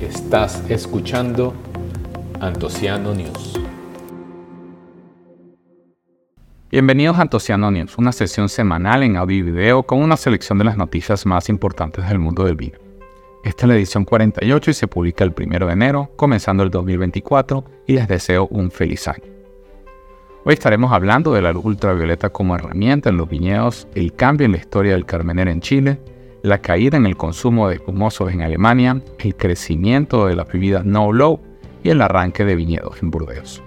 Estás escuchando Antociano News. Bienvenidos a Antociano News, una sesión semanal en audio y video con una selección de las noticias más importantes del mundo del vino. Esta es la edición 48 y se publica el 1 de enero, comenzando el 2024, y les deseo un feliz año. Hoy estaremos hablando de la luz ultravioleta como herramienta en los viñedos, el cambio en la historia del Carmener en Chile, la caída en el consumo de espumosos en Alemania, el crecimiento de las bebidas no-low y el arranque de viñedos en Burdeos.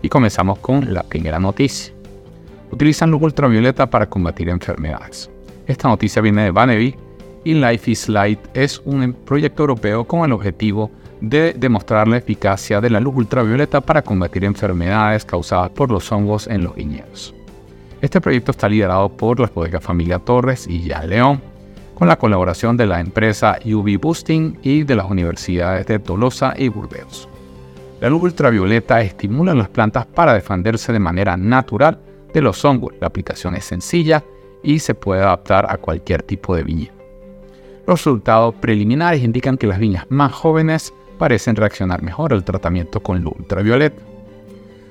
Y comenzamos con la primera noticia. Utilizan luz ultravioleta para combatir enfermedades. Esta noticia viene de Banevi y Life is Light es un proyecto europeo con el objetivo de demostrar la eficacia de la luz ultravioleta para combatir enfermedades causadas por los hongos en los viñedos. Este proyecto está liderado por la bodegas Familia Torres y Jan León, con la colaboración de la empresa UV Boosting y de las universidades de Tolosa y Burdeos. La luz ultravioleta estimula las plantas para defenderse de manera natural de los hongos. La aplicación es sencilla y se puede adaptar a cualquier tipo de viña. Los resultados preliminares indican que las viñas más jóvenes parecen reaccionar mejor al tratamiento con luz ultravioleta.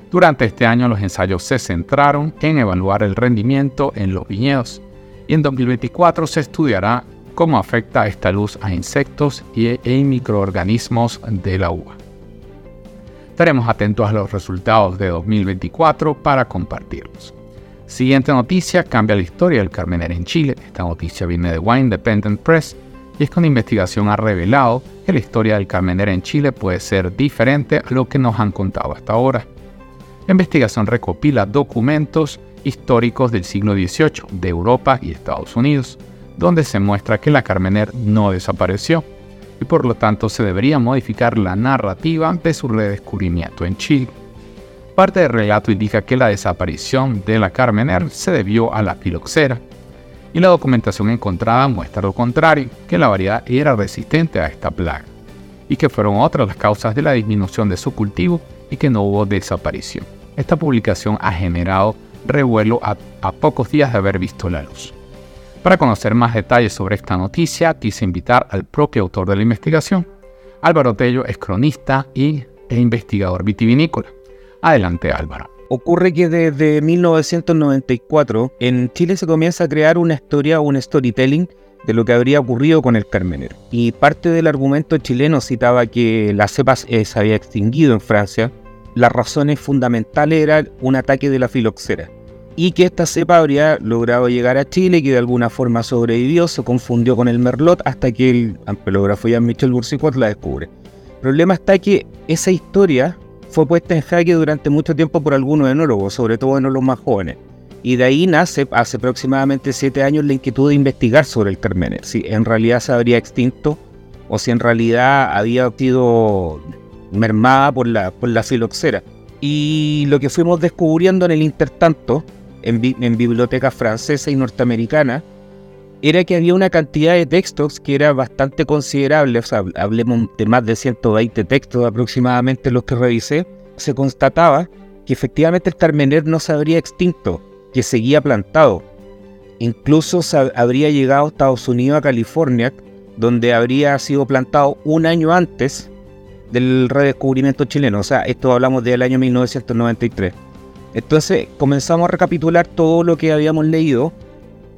Durante este año los ensayos se centraron en evaluar el rendimiento en los viñedos y en 2024 se estudiará cómo afecta esta luz a insectos y e microorganismos de la uva. Estaremos atentos a los resultados de 2024 para compartirlos. Siguiente noticia, cambia la historia del Carmener en Chile. Esta noticia viene de Wine Independent Press y es que una investigación ha revelado que la historia del Carmener en Chile puede ser diferente a lo que nos han contado hasta ahora. La investigación recopila documentos históricos del siglo XVIII de Europa y Estados Unidos, donde se muestra que la Carmener no desapareció y por lo tanto se debería modificar la narrativa de su redescubrimiento en Chile. Parte del relato indica que la desaparición de la Carmener se debió a la filoxera, y la documentación encontrada muestra lo contrario, que la variedad era resistente a esta plaga, y que fueron otras las causas de la disminución de su cultivo y que no hubo desaparición. Esta publicación ha generado revuelo a, pocos días de haber visto la luz. Para conocer más detalles sobre esta noticia, quise invitar al propio autor de la investigación. Álvaro Tello es cronista y, e investigador vitivinícola. Adelante Álvaro. Ocurre que desde 1994 en Chile se comienza a crear una historia, un storytelling de lo que habría ocurrido con el Carmenero. Y parte del argumento chileno citaba que la cepa se había extinguido en Francia. Las razones fundamentales eran un ataque de la filoxera. Y que esta cepa habría logrado llegar a Chile, que de alguna forma sobrevivió, se confundió con el Merlot hasta que el ampelógrafo Jean-Michel Boursicot la descubre. El problema está que esa historia fue puesta en jaque durante mucho tiempo por algunos enólogos, sobre todo enólogos más jóvenes. Y de ahí nace, hace aproximadamente siete años, la inquietud de investigar sobre el Carmener, si en realidad se habría extinto o si en realidad había sido mermada por la, por la filoxera. Y lo que fuimos descubriendo en el intertanto, en, en bibliotecas francesas y norteamericanas, era que había una cantidad de textos que era bastante considerable, o sea, hablemos de más de 120 textos aproximadamente los que revisé, se constataba que efectivamente el Carmener no se habría extinto, que seguía plantado. Incluso habría llegado a Estados Unidos, a California, donde habría sido plantado un año antes del redescubrimiento chileno. O sea, esto hablamos del año 1993. Entonces comenzamos a recapitular todo lo que habíamos leído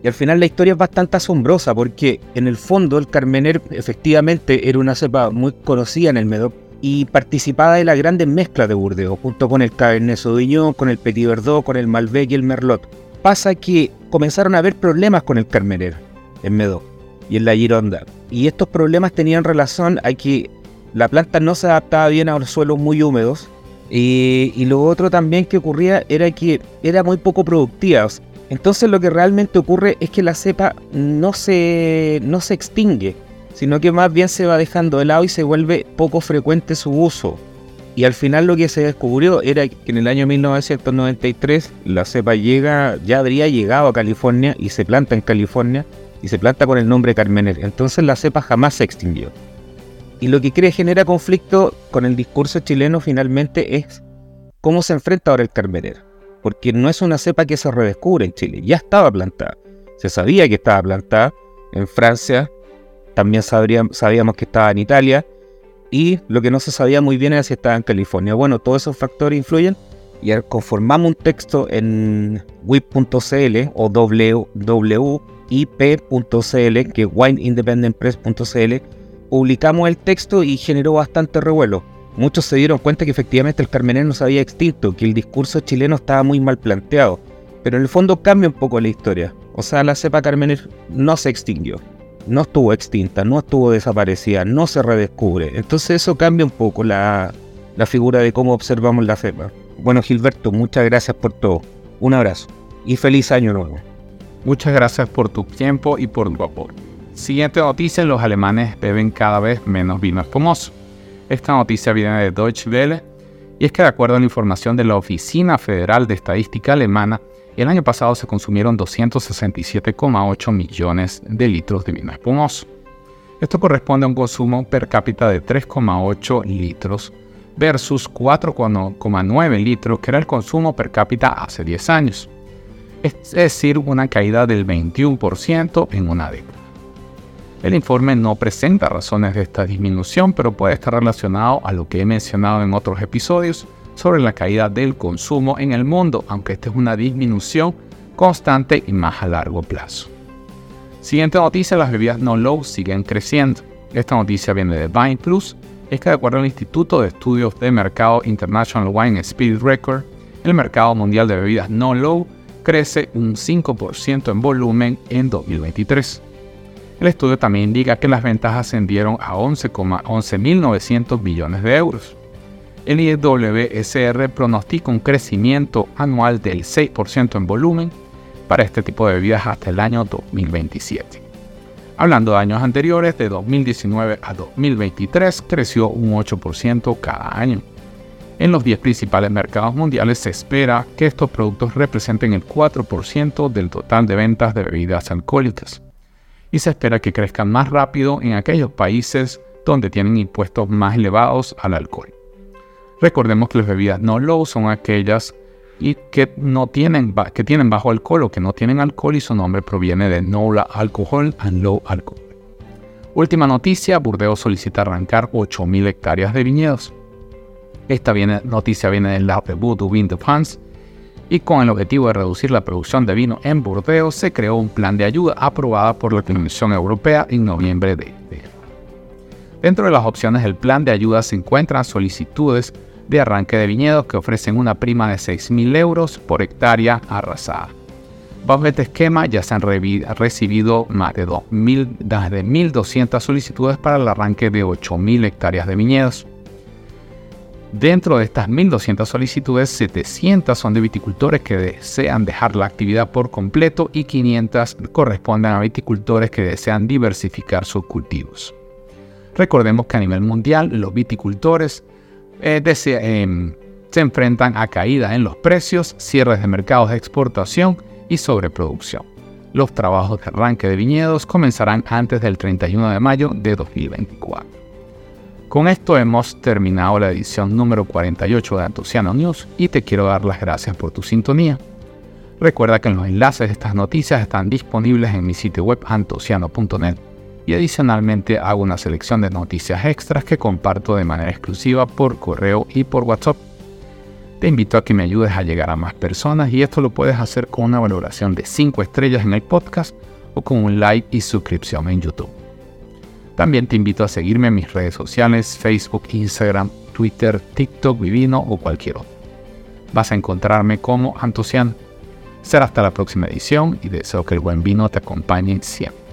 y al final la historia es bastante asombrosa porque en el fondo el Carmener efectivamente era una cepa muy conocida en el Medoc y participaba de las grandes mezclas de Burdeos, junto con el Cabernet Sauvignon, con el Petit Verdot, con el Malbec y el Merlot. Pasa que comenzaron a haber problemas con el Carmener en Medoc y en la Gironda. Y estos problemas tenían relación a que la planta no se adaptaba bien a los suelos muy húmedos. Y, lo otro también que ocurría era que era muy poco productiva. Entonces lo que realmente ocurre es que la cepa no se, no se extingue, sino que más bien se va dejando de lado y se vuelve poco frecuente su uso. Y al final lo que se descubrió era que en el año 1993 la cepa ya habría llegado a California y se planta en California y se planta con el nombre Carmener. Entonces la cepa jamás se extinguió. Y lo que cree genera conflicto con el discurso chileno finalmente es cómo se enfrenta ahora el Carmener porque no es una cepa que se redescubre en Chile, ya estaba plantada. Se sabía que estaba plantada en Francia, también sabíamos que estaba en Italia, y lo que no se sabía muy bien era si estaba en California. Bueno, todos esos factores influyen y conformamos un texto en wip.cl o wip.cl, que es wineindependentpress.cl, publicamos el texto y generó bastante revuelo. Muchos se dieron cuenta que efectivamente el Carmener no se había extinto, que el discurso chileno estaba muy mal planteado. Pero en el fondo cambia un poco la historia. O sea, la cepa Carmener no se extinguió no estuvo extinta, no estuvo desaparecida, no se redescubre. Entonces eso cambia un poco la, figura de cómo observamos la cepa. Bueno, Gilberto, muchas gracias por todo. Un abrazo y feliz año nuevo. Muchas gracias por tu tiempo y por tu apoyo. Siguiente noticia, los alemanes beben cada vez menos vino espumoso. Esta noticia viene de Deutsche Welle y es que de acuerdo a la información de la Oficina Federal de Estadística Alemana, el año pasado se consumieron 267,8 millones de litros de vino espumoso. Esto corresponde a un consumo per cápita de 3,8 litros versus 4,9 litros que era el consumo per cápita hace 10 años. Es decir, una caída del 21% en una década. El informe no presenta razones de esta disminución, pero puede estar relacionado a lo que he mencionado en otros episodios, sobre la caída del consumo en el mundo, aunque esta es una disminución constante y más a largo plazo. Siguiente noticia, las bebidas no low siguen creciendo. Esta noticia viene de Vine Plus, es que de acuerdo al Instituto de Estudios de Mercado International Wine Spirit Record, el mercado mundial de bebidas no low crece un 5% en volumen en 2023. El estudio también indica que las ventas ascendieron a 11,900 billones de euros el IWSR pronostica un crecimiento anual del 6% en volumen para este tipo de bebidas hasta el año 2027. Hablando de años anteriores, de 2019 a 2023 creció un 8% cada año. En los 10 principales mercados mundiales se espera que estos productos representen el 4% del total de ventas de bebidas alcohólicas. Y se espera que crezcan más rápido en aquellos países donde tienen impuestos más elevados al alcohol. Recordemos que las bebidas no low son aquellas y que no tienen que tienen bajo alcohol o que no tienen alcohol y su nombre proviene de no alcohol and low alcohol. Última noticia, Burdeos solicita arrancar 8.000 hectáreas de viñedos. Esta noticia viene del lab de Voodoo Win de France y con el objetivo de reducir la producción de vino en Burdeos se creó un plan de ayuda aprobada por la Comisión Europea en noviembre de este Dentro de las opciones del plan de ayuda se encuentran solicitudes de arranque de viñedos que ofrecen una prima de 6.000 euros por hectárea arrasada. Bajo este esquema ya se han recibido más de 1.200 solicitudes para el arranque de 8.000 hectáreas de viñedos. Dentro de estas 1.200 solicitudes, 700 son de viticultores que desean dejar la actividad por completo y 500 corresponden a viticultores que desean diversificar sus cultivos. Recordemos que a nivel mundial los viticultores eh, em, se enfrentan a caídas en los precios, cierres de mercados de exportación y sobreproducción. Los trabajos de arranque de viñedos comenzarán antes del 31 de mayo de 2024. Con esto hemos terminado la edición número 48 de Antociano News y te quiero dar las gracias por tu sintonía. Recuerda que los enlaces de estas noticias están disponibles en mi sitio web antociano.net y adicionalmente hago una selección de noticias extras que comparto de manera exclusiva por correo y por WhatsApp. Te invito a que me ayudes a llegar a más personas y esto lo puedes hacer con una valoración de 5 estrellas en el podcast o con un like y suscripción en YouTube. También te invito a seguirme en mis redes sociales, Facebook, Instagram, Twitter, TikTok, Vivino o cualquier otro. Vas a encontrarme como Antocian. Será hasta la próxima edición y deseo que el buen vino te acompañe siempre.